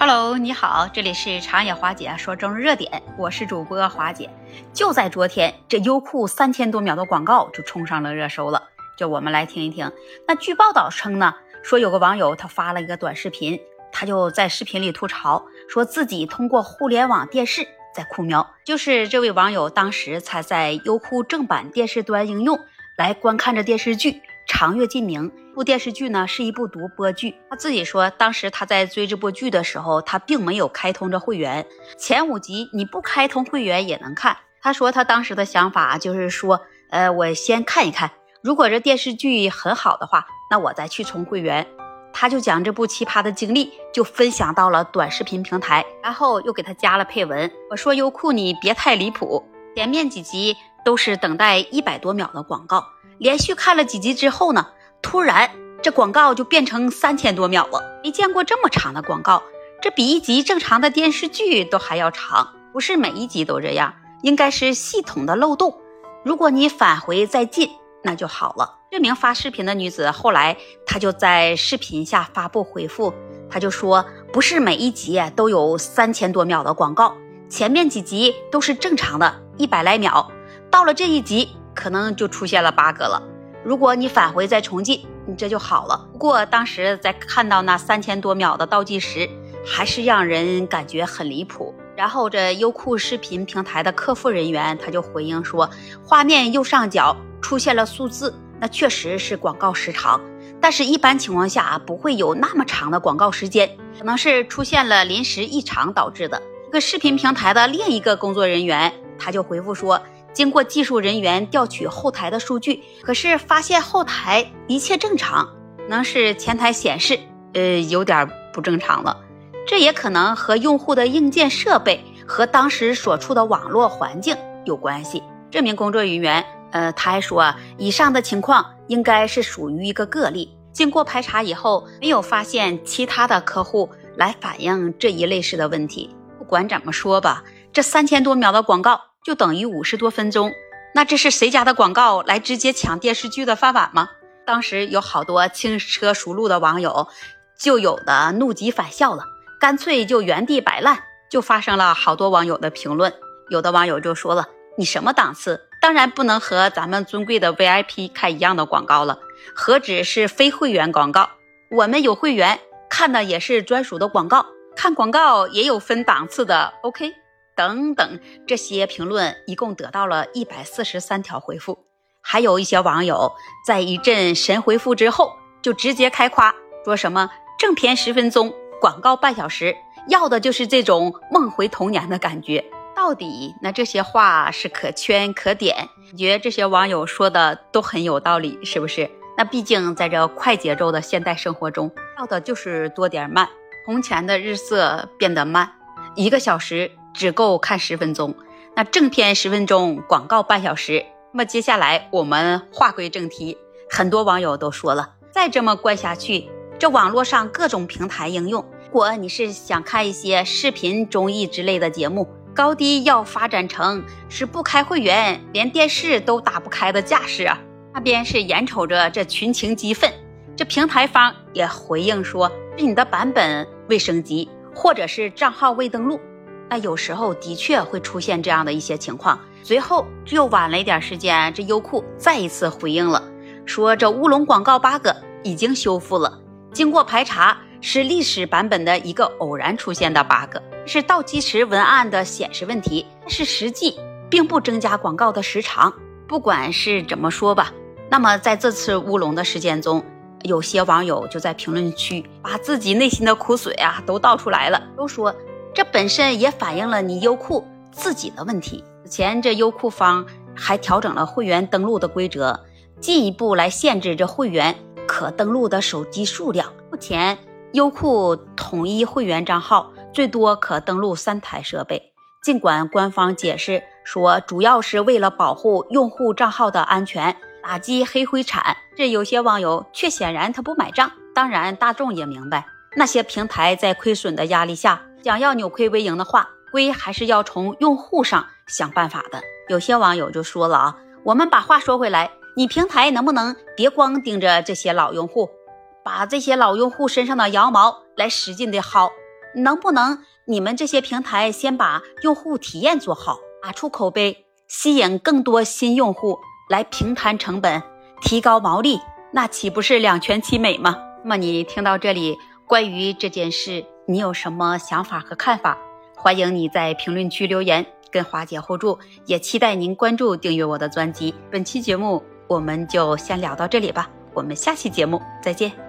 Hello，你好，这里是长野华姐说中日热点，我是主播华姐。就在昨天，这优酷三千多秒的广告就冲上了热搜了。就我们来听一听。那据报道称呢，说有个网友他发了一个短视频，他就在视频里吐槽，说自己通过互联网电视在酷喵。就是这位网友当时才在优酷正版电视端应用来观看着电视剧《长月烬明》。部电视剧呢是一部独播剧，他自己说，当时他在追这部剧的时候，他并没有开通着会员，前五集你不开通会员也能看。他说他当时的想法就是说，呃，我先看一看，如果这电视剧很好的话，那我再去充会员。他就将这部奇葩的经历就分享到了短视频平台，然后又给他加了配文，我说优酷你别太离谱，前面几集都是等待一百多秒的广告，连续看了几集之后呢。突然，这广告就变成三千多秒了。没见过这么长的广告，这比一集正常的电视剧都还要长。不是每一集都这样，应该是系统的漏洞。如果你返回再进，那就好了。这名发视频的女子后来，她就在视频下发布回复，她就说：“不是每一集都有三千多秒的广告，前面几集都是正常的，一百来秒，到了这一集，可能就出现了 bug 了。”如果你返回再重进，你这就好了。不过当时在看到那三千多秒的倒计时，还是让人感觉很离谱。然后这优酷视频平台的客服人员他就回应说，画面右上角出现了数字，那确实是广告时长，但是一般情况下不会有那么长的广告时间，可能是出现了临时异常导致的。这个视频平台的另一个工作人员他就回复说。经过技术人员调取后台的数据，可是发现后台一切正常，能是前台显示，呃，有点不正常了。这也可能和用户的硬件设备和当时所处的网络环境有关系。这名工作人员，呃，他还说，以上的情况应该是属于一个个例。经过排查以后，没有发现其他的客户来反映这一类似的问题。不管怎么说吧，这三千多秒的广告。就等于五十多分钟，那这是谁家的广告来直接抢电视剧的饭碗吗？当时有好多轻车熟路的网友，就有的怒极反笑了，干脆就原地摆烂，就发生了好多网友的评论。有的网友就说了：“你什么档次？当然不能和咱们尊贵的 VIP 看一样的广告了，何止是非会员广告，我们有会员看的也是专属的广告，看广告也有分档次的。”OK。等等，这些评论一共得到了一百四十三条回复，还有一些网友在一阵神回复之后，就直接开夸，说什么正片十分钟，广告半小时，要的就是这种梦回童年的感觉。到底那这些话是可圈可点，觉得这些网友说的都很有道理，是不是？那毕竟在这快节奏的现代生活中，要的就是多点慢。从前的日色变得慢，一个小时。只够看十分钟，那正片十分钟，广告半小时。那么接下来我们话归正题，很多网友都说了，再这么灌下去，这网络上各种平台应用，如果你是想看一些视频、综艺之类的节目，高低要发展成是不开会员连电视都打不开的架势啊！那边是眼瞅着这群情激愤，这平台方也回应说，是你的版本未升级，或者是账号未登录。那有时候的确会出现这样的一些情况。随后又晚了一点时间，这优酷再一次回应了，说这乌龙广告 bug 已经修复了，经过排查是历史版本的一个偶然出现的 bug，是倒计时文案的显示问题，但是实际并不增加广告的时长。不管是怎么说吧，那么在这次乌龙的事件中，有些网友就在评论区把自己内心的苦水啊都倒出来了，都说。这本身也反映了你优酷自己的问题。此前，这优酷方还调整了会员登录的规则，进一步来限制这会员可登录的手机数量。目前，优酷统一会员账号最多可登录三台设备。尽管官方解释说，主要是为了保护用户账号的安全，打击黑灰产，这有些网友却显然他不买账。当然，大众也明白，那些平台在亏损的压力下。想要扭亏为盈的话，归还是要从用户上想办法的。有些网友就说了啊，我们把话说回来，你平台能不能别光盯着这些老用户，把这些老用户身上的羊毛来使劲的薅？能不能你们这些平台先把用户体验做好，打出口碑，吸引更多新用户来平摊成本，提高毛利，那岂不是两全其美吗？那么你听到这里，关于这件事，你有什么想法和看法？欢迎你在评论区留言，跟华姐互助。也期待您关注、订阅我的专辑。本期节目我们就先聊到这里吧，我们下期节目再见。